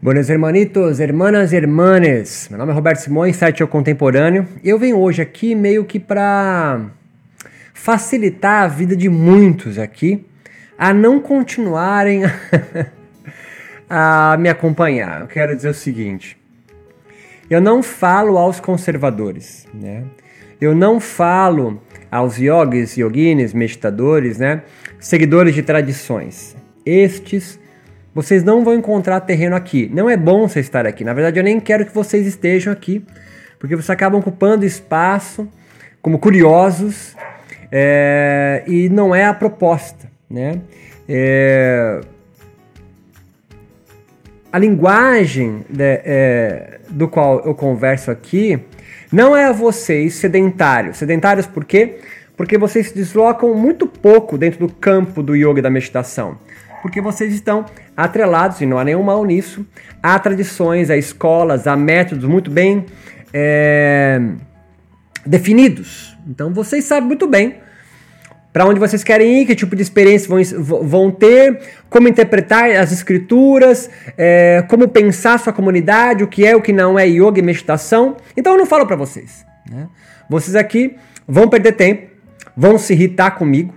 Buenos hermanitos, hermanas e hermanes. Meu nome é Roberto Simões, site Eu Contemporâneo. E eu venho hoje aqui meio que para facilitar a vida de muitos aqui a não continuarem a me acompanhar. Eu quero dizer o seguinte: eu não falo aos conservadores, né? Eu não falo aos yogis, yoginis, meditadores, né? Seguidores de tradições. Estes vocês não vão encontrar terreno aqui. Não é bom você estar aqui. Na verdade, eu nem quero que vocês estejam aqui, porque vocês acabam ocupando espaço como curiosos é, e não é a proposta, né? É, a linguagem é, do qual eu converso aqui não é a vocês sedentários. Sedentários por quê? Porque vocês se deslocam muito pouco dentro do campo do yoga e da meditação porque vocês estão atrelados, e não há nenhum mal nisso, a tradições, a escolas, a métodos muito bem é, definidos. Então vocês sabem muito bem para onde vocês querem ir, que tipo de experiência vão, vão ter, como interpretar as escrituras, é, como pensar sua comunidade, o que é, o que não é yoga e meditação. Então eu não falo para vocês. Né? Vocês aqui vão perder tempo, vão se irritar comigo,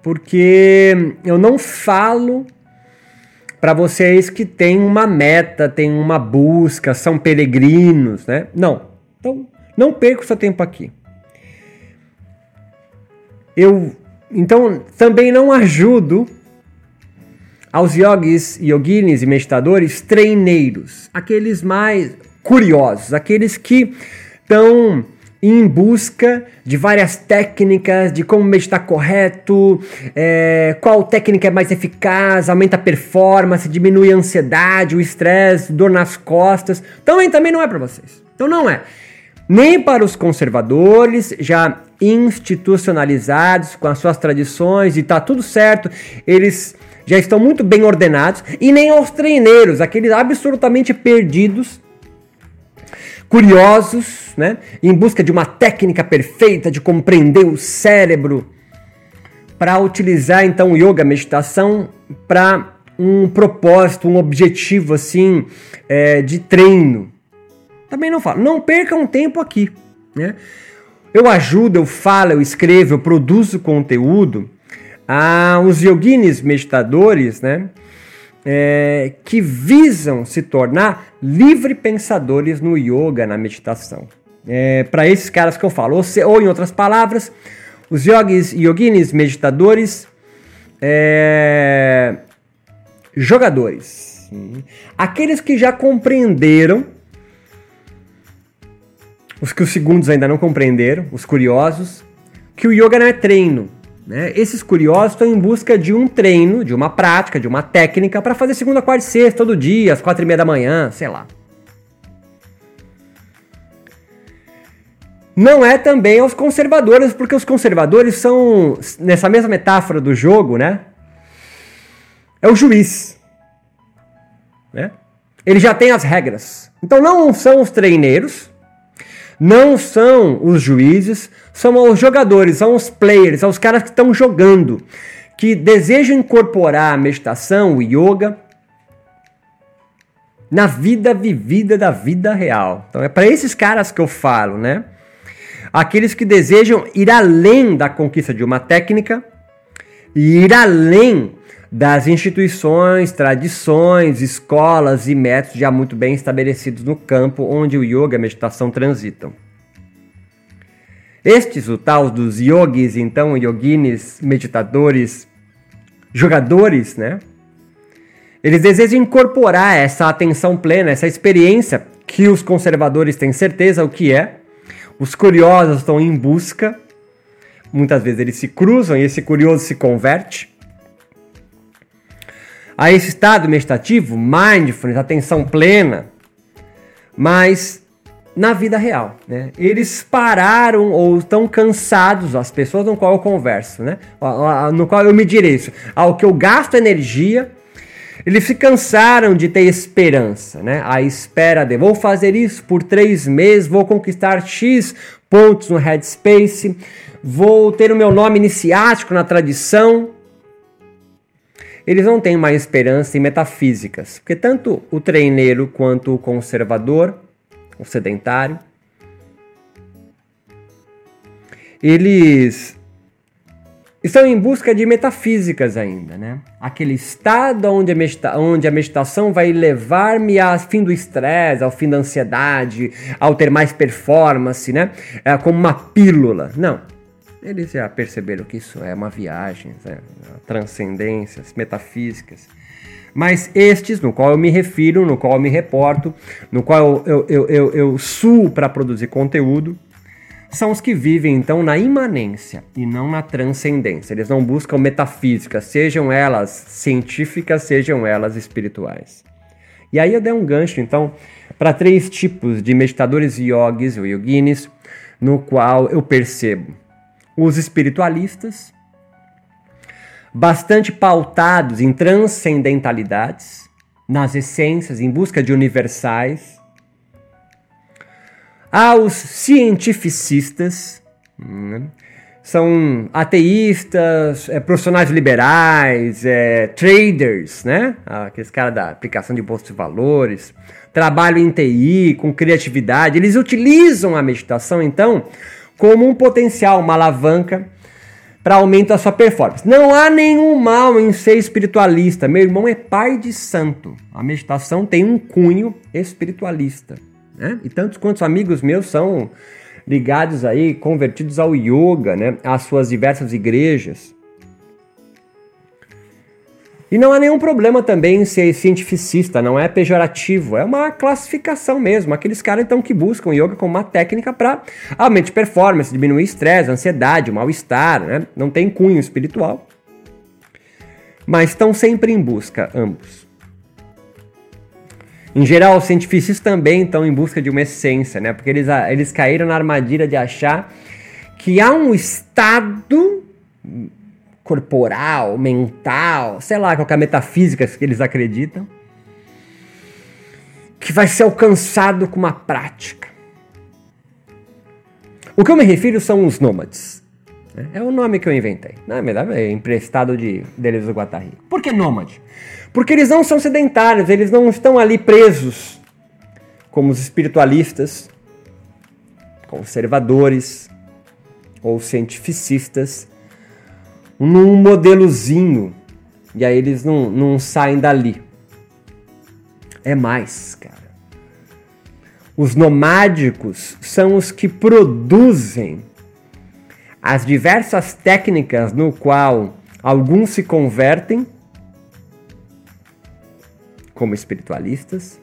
porque eu não falo para vocês que tem uma meta, tem uma busca, são peregrinos, né? Não. Então, não perca o seu tempo aqui. Eu então também não ajudo aos yogis, yoginis e meditadores treineiros, aqueles mais curiosos, aqueles que estão em busca de várias técnicas, de como meditar correto, é, qual técnica é mais eficaz, aumenta a performance, diminui a ansiedade, o estresse, dor nas costas. Também, também não é para vocês. Então não é. Nem para os conservadores, já institucionalizados com as suas tradições e tá tudo certo, eles já estão muito bem ordenados, e nem aos treineiros, aqueles absolutamente perdidos curiosos, né, em busca de uma técnica perfeita de compreender o cérebro, para utilizar então o yoga, a meditação, para um propósito, um objetivo assim é, de treino. Também não falo. Não percam tempo aqui, né? Eu ajudo, eu falo, eu escrevo, eu produzo conteúdo aos yoginis meditadores, né? É, que visam se tornar livre pensadores no yoga, na meditação. É, Para esses caras que eu falo, ou, se, ou, em outras palavras, os yogis, yoginis, meditadores, é, jogadores, aqueles que já compreenderam, os que os segundos ainda não compreenderam, os curiosos, que o yoga não é treino, né? Esses curiosos estão em busca de um treino, de uma prática, de uma técnica para fazer segunda, quarta e sexta, todo dia, às quatro e meia da manhã, sei lá. Não é também aos conservadores, porque os conservadores são, nessa mesma metáfora do jogo, né? É o juiz. Né? Ele já tem as regras. Então não são os treineiros, não são os juízes, são os jogadores, são os players, são os caras que estão jogando, que desejam incorporar a meditação, o yoga, na vida vivida da vida real. Então é para esses caras que eu falo, né? Aqueles que desejam ir além da conquista de uma técnica e ir além das instituições, tradições, escolas e métodos já muito bem estabelecidos no campo onde o yoga e a meditação transitam. Estes, o tal dos yogis, então, yoginis, meditadores, jogadores, né? Eles desejam incorporar essa atenção plena, essa experiência que os conservadores têm certeza o que é. Os curiosos estão em busca. Muitas vezes eles se cruzam e esse curioso se converte a esse estado meditativo, mindfulness, atenção plena, mas na vida real, né? Eles pararam ou estão cansados, as pessoas com qual eu converso, né? No qual eu me direito, ao que eu gasto energia, eles se cansaram de ter esperança, né? A espera de vou fazer isso por três meses, vou conquistar X pontos no Headspace, vou ter o meu nome iniciático na tradição, eles não têm mais esperança em metafísicas, porque tanto o treineiro quanto o conservador, o sedentário, eles estão em busca de metafísicas ainda, né? Aquele estado onde a, medita onde a meditação vai levar-me ao fim do estresse, ao fim da ansiedade, ao ter mais performance, né? É como uma pílula. Não. Eles já perceberam que isso é uma viagem, né? transcendências, metafísicas. Mas estes, no qual eu me refiro, no qual eu me reporto, no qual eu, eu, eu, eu suo para produzir conteúdo, são os que vivem então na imanência e não na transcendência. Eles não buscam metafísica, sejam elas científicas, sejam elas espirituais. E aí eu dei um gancho então para três tipos de meditadores yogis ou yoginis, no qual eu percebo os espiritualistas, bastante pautados em transcendentalidades, nas essências, em busca de universais, Há os cientificistas, né? são ateístas, é, profissionais liberais, é, traders, né? Aqueles caras da aplicação de bolsa de valores, trabalho em TI, com criatividade. Eles utilizam a meditação, então, como um potencial, uma alavanca para aumento da sua performance. Não há nenhum mal em ser espiritualista. Meu irmão é pai de santo. A meditação tem um cunho espiritualista. Né? E tantos quantos amigos meus são ligados aí, convertidos ao yoga, né? às suas diversas igrejas. E não há nenhum problema também em ser cientificista, não é pejorativo, é uma classificação mesmo. Aqueles caras então que buscam yoga como uma técnica para aumentar performance, diminuir estresse, ansiedade, mal-estar, né? Não tem cunho espiritual. Mas estão sempre em busca, ambos. Em geral, os cientificistas também estão em busca de uma essência, né? Porque eles, eles caíram na armadilha de achar que há um estado corporal, mental, sei lá, qualquer metafísica que eles acreditam, que vai ser alcançado com uma prática. O que eu me refiro são os nômades. É o nome que eu inventei. Na verdade, é emprestado de Deleuze do Guattari. Por que nômade? Porque eles não são sedentários, eles não estão ali presos como os espiritualistas, conservadores ou cientificistas num modelozinho e aí eles não, não saem dali. É mais, cara. Os nomádicos são os que produzem as diversas técnicas no qual alguns se convertem como espiritualistas.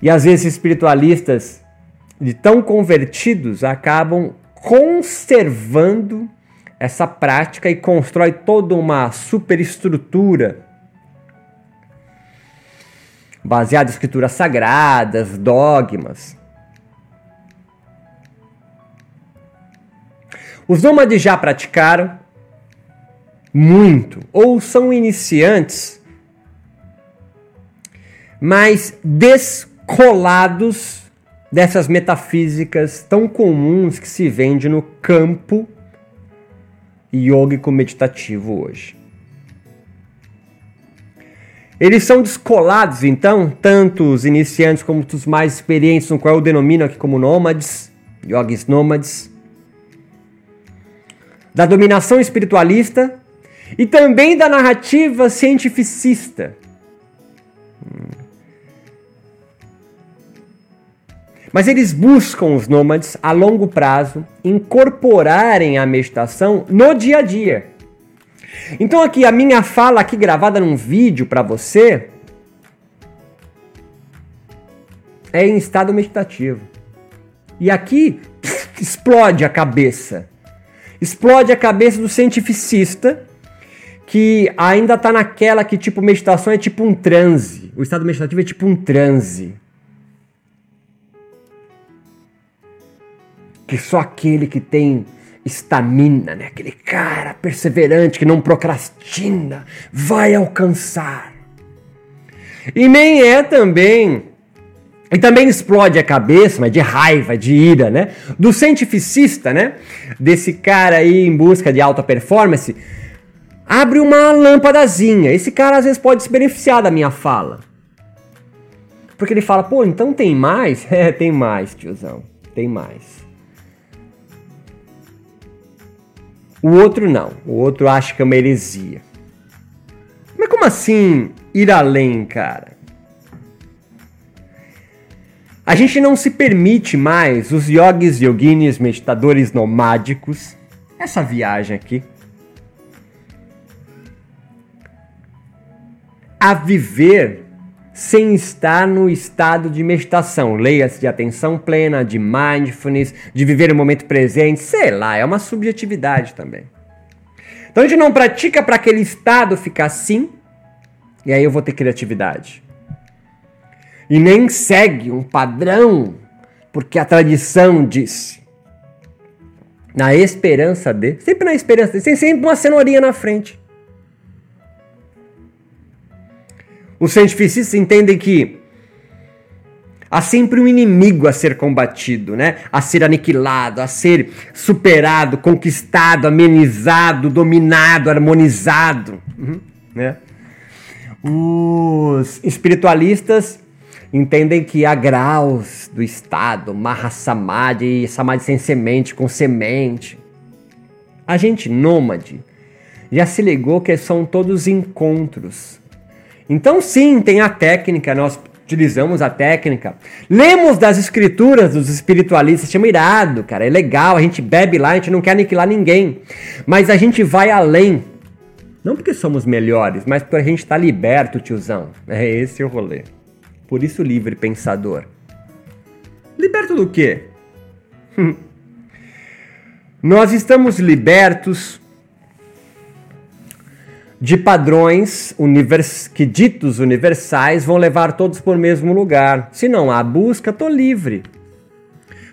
E às vezes espiritualistas de tão convertidos acabam conservando essa prática e constrói toda uma superestrutura baseada em escrituras sagradas, dogmas. Os nômades já praticaram muito ou são iniciantes mas descolados dessas metafísicas tão comuns que se vende no campo yógico meditativo hoje. Eles são descolados, então, tanto os iniciantes como os mais experientes, no qual eu denomino aqui como nômades, yogis nômades, da dominação espiritualista e também da narrativa cientificista. Mas eles buscam os nômades a longo prazo incorporarem a meditação no dia a dia. Então aqui a minha fala aqui gravada num vídeo para você é em estado meditativo. E aqui pff, explode a cabeça. Explode a cabeça do cientificista que ainda está naquela que tipo meditação é tipo um transe. O estado meditativo é tipo um transe. Que só aquele que tem estamina, né? aquele cara perseverante que não procrastina, vai alcançar. E nem é também. E também explode a cabeça, mas de raiva, de ira, né? Do cientificista, né? Desse cara aí em busca de alta performance. abre uma lâmpadazinha. Esse cara às vezes pode se beneficiar da minha fala. Porque ele fala, pô, então tem mais? É, tem mais, tiozão. Tem mais. O outro não. O outro acha que é uma heresia. Mas como assim ir além, cara? A gente não se permite mais, os yogis, yoginis, meditadores nomádicos, essa viagem aqui, a viver sem estar no estado de meditação. Leia-se de atenção plena, de mindfulness, de viver o momento presente, sei lá, é uma subjetividade também. Então a gente não pratica para aquele estado ficar assim, e aí eu vou ter criatividade. E nem segue um padrão, porque a tradição disse. Na esperança de, sempre na esperança de, tem sempre uma cenourinha na frente. Os cientificistas entendem que há sempre um inimigo a ser combatido, né? A ser aniquilado, a ser superado, conquistado, amenizado, dominado, harmonizado, uhum, né? Os espiritualistas entendem que há graus do estado, Mahasamadhi, Samadhi sem semente, com semente. A gente nômade já se ligou que são todos encontros então, sim, tem a técnica, nós utilizamos a técnica. Lemos das escrituras dos espiritualistas, chama irado, cara, é legal, a gente bebe lá, a gente não quer aniquilar ninguém. Mas a gente vai além. Não porque somos melhores, mas porque a gente está liberto, tiozão. É esse o rolê. Por isso, livre pensador. Liberto do quê? Nós estamos libertos de padrões univers... que ditos universais vão levar todos para o mesmo lugar. Se não há busca, estou livre.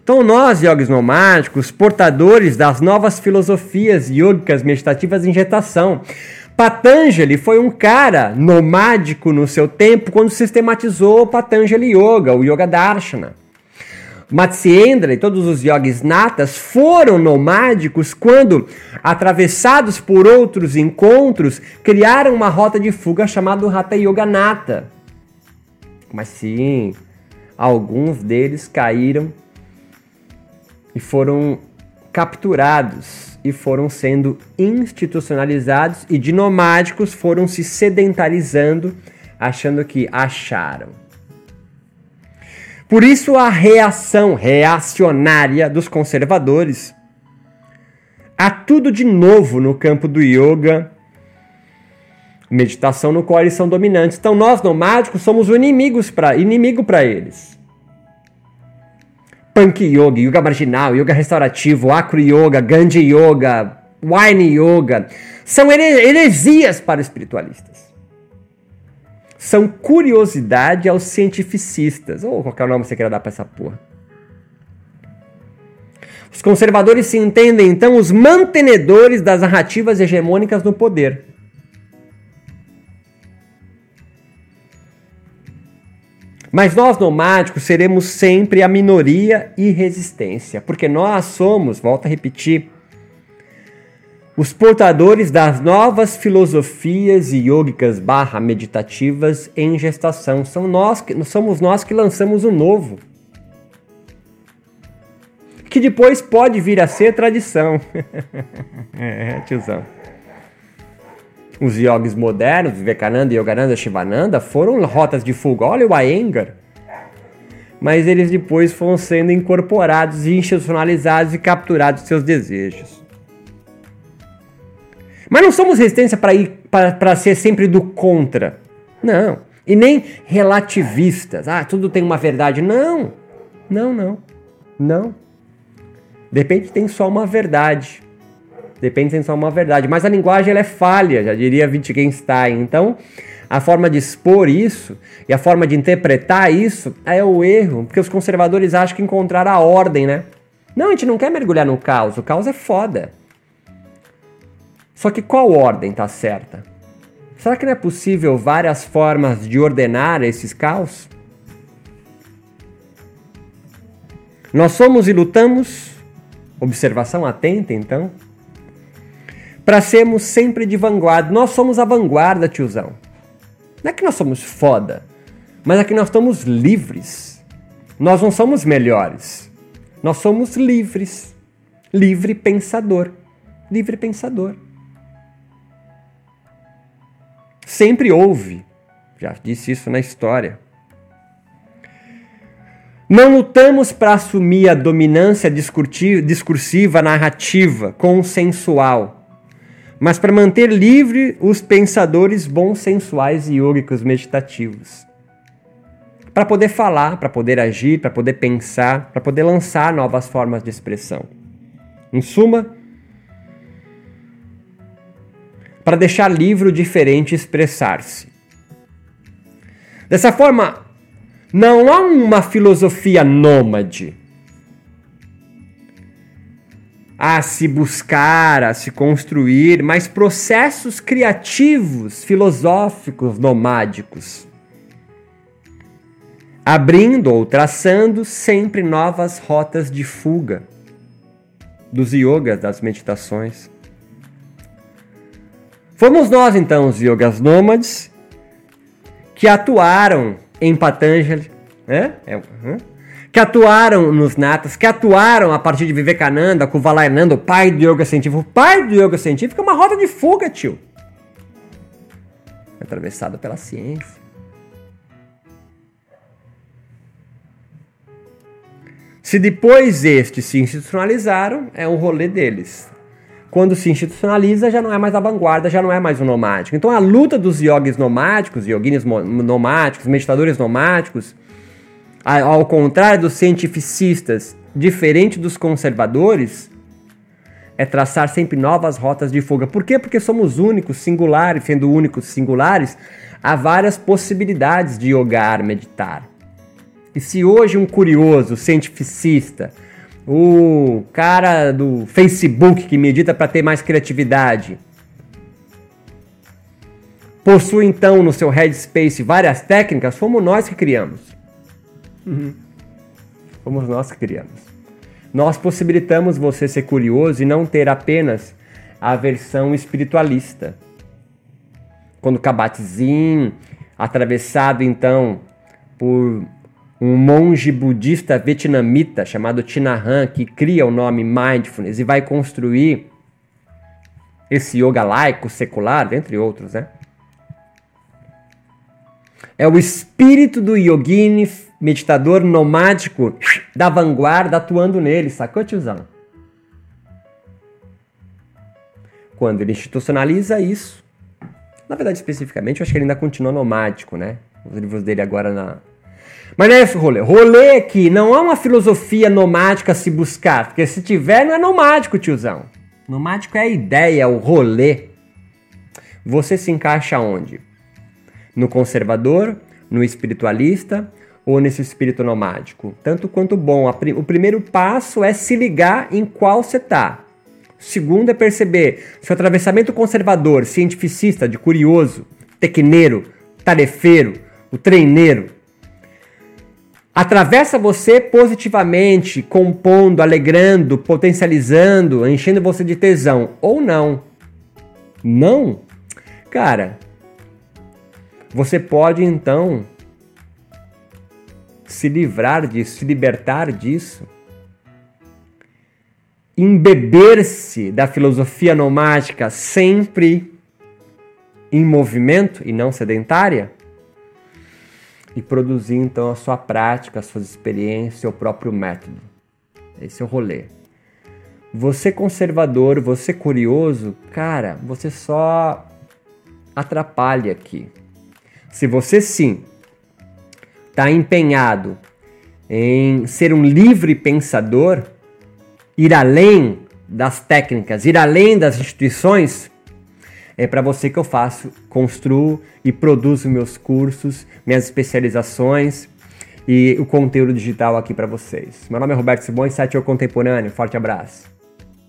Então, nós, yogis nomádicos, portadores das novas filosofias yogicas meditativas em gestação. Patanjali foi um cara nomádico no seu tempo quando sistematizou o Patanjali Yoga, o Yoga Darshana. Matsyendra e todos os yogis natas foram nomádicos quando, atravessados por outros encontros, criaram uma rota de fuga chamada Hatha Yoga Nata. Mas sim, alguns deles caíram e foram capturados e foram sendo institucionalizados e de nomádicos foram se sedentarizando, achando que acharam. Por isso a reação reacionária dos conservadores há tudo de novo no campo do yoga, meditação no qual eles são dominantes. Então nós nomádicos somos inimigos inimigo para eles. Punk Yoga, Yoga Marginal, Yoga Restaurativo, Acro Yoga, Gandhi Yoga, Wine Yoga são heresias para espiritualistas são curiosidade aos cientificistas, ou qualquer nome você queira dar para essa porra. Os conservadores se entendem então os mantenedores das narrativas hegemônicas no poder. Mas nós nomádicos seremos sempre a minoria e resistência, porque nós somos, volto a repetir, os portadores das novas filosofias yogicas barra meditativas em gestação. São nós, somos nós que lançamos o novo. Que depois pode vir a ser tradição. é, tiozão. Os yogis modernos, Vivekananda, Yogananda, Shivananda, foram rotas de fuga. Olha o Iyengar. Mas eles depois foram sendo incorporados, institucionalizados e capturados seus desejos. Mas não somos resistência para ir para ser sempre do contra. Não. E nem relativistas. Ah, tudo tem uma verdade. Não. Não, não. Não. De repente tem só uma verdade. Depende tem só uma verdade. Mas a linguagem ela é falha, já diria Wittgenstein. Então, a forma de expor isso e a forma de interpretar isso é o erro, porque os conservadores acham que encontraram a ordem, né? Não, a gente não quer mergulhar no caos. O caos é foda. Só que qual ordem está certa? Será que não é possível várias formas de ordenar esses caos? Nós somos e lutamos, observação atenta então, para sermos sempre de vanguarda. Nós somos a vanguarda, tiozão. Não é que nós somos foda, mas é que nós estamos livres. Nós não somos melhores. Nós somos livres. Livre pensador. Livre pensador. Sempre houve. Já disse isso na história. Não lutamos para assumir a dominância discursiva, narrativa, consensual, mas para manter livre os pensadores bonsensuais e yogicos meditativos. Para poder falar, para poder agir, para poder pensar, para poder lançar novas formas de expressão. Em suma, para deixar livre o diferente expressar-se. Dessa forma, não há uma filosofia nômade a se buscar, a se construir, mas processos criativos, filosóficos, nomádicos. Abrindo ou traçando sempre novas rotas de fuga dos yogas, das meditações. Fomos nós então, os yogas nômades, que atuaram em Patanjali, né? É, que atuaram nos natas, que atuaram a partir de Vivekananda, com Valayananda, o pai do yoga científico. O pai do yoga científico é uma rota de fuga, tio. Atravessado pela ciência. Se depois estes se institucionalizaram, é um rolê deles quando se institucionaliza, já não é mais a vanguarda, já não é mais o nomádico. Então a luta dos yogis nomádicos, yoginis nomáticos, meditadores nomádicos, ao contrário dos cientificistas, diferente dos conservadores, é traçar sempre novas rotas de fuga. Por quê? Porque somos únicos, singulares, sendo únicos, singulares, há várias possibilidades de yogar, meditar. E se hoje um curioso, cientificista, o cara do Facebook que medita para ter mais criatividade. Possui então no seu headspace várias técnicas, fomos nós que criamos. Uhum. Fomos nós que criamos. Nós possibilitamos você ser curioso e não ter apenas a versão espiritualista. Quando o Kabat-Zinn, atravessado então por um monge budista vietnamita chamado Tinahan que cria o nome Mindfulness e vai construir esse yoga laico, secular, entre outros, né? É o espírito do yogini, meditador nomádico da vanguarda atuando nele, sacou, tiozão? Quando ele institucionaliza isso, na verdade, especificamente, eu acho que ele ainda continua nomádico, né? Os livros dele agora na, mas não é esse rolê. Rolê aqui não é uma filosofia nomádica se buscar, porque se tiver não é nomádico, tiozão. Nomádico é a ideia, é o rolê. Você se encaixa onde? No conservador, no espiritualista ou nesse espírito nomádico? Tanto quanto bom. O primeiro passo é se ligar em qual você está. O segundo é perceber se o atravessamento conservador, cientificista, de curioso, tecneiro, tarefeiro, o treineiro, atravessa você positivamente, compondo, alegrando, potencializando, enchendo você de tesão, ou não. Não? Cara, você pode então se livrar disso, se libertar disso, embeber-se da filosofia nomádica sempre em movimento e não sedentária e produzir então a sua prática, as suas experiências, seu próprio método. Esse é o rolê. Você conservador, você curioso, cara, você só atrapalha aqui. Se você sim está empenhado em ser um livre pensador, ir além das técnicas, ir além das instituições, é para você que eu faço, construo e produzo meus cursos, minhas especializações e o conteúdo digital aqui para vocês. Meu nome é Roberto Simões, site Eu Contemporâneo. Forte abraço.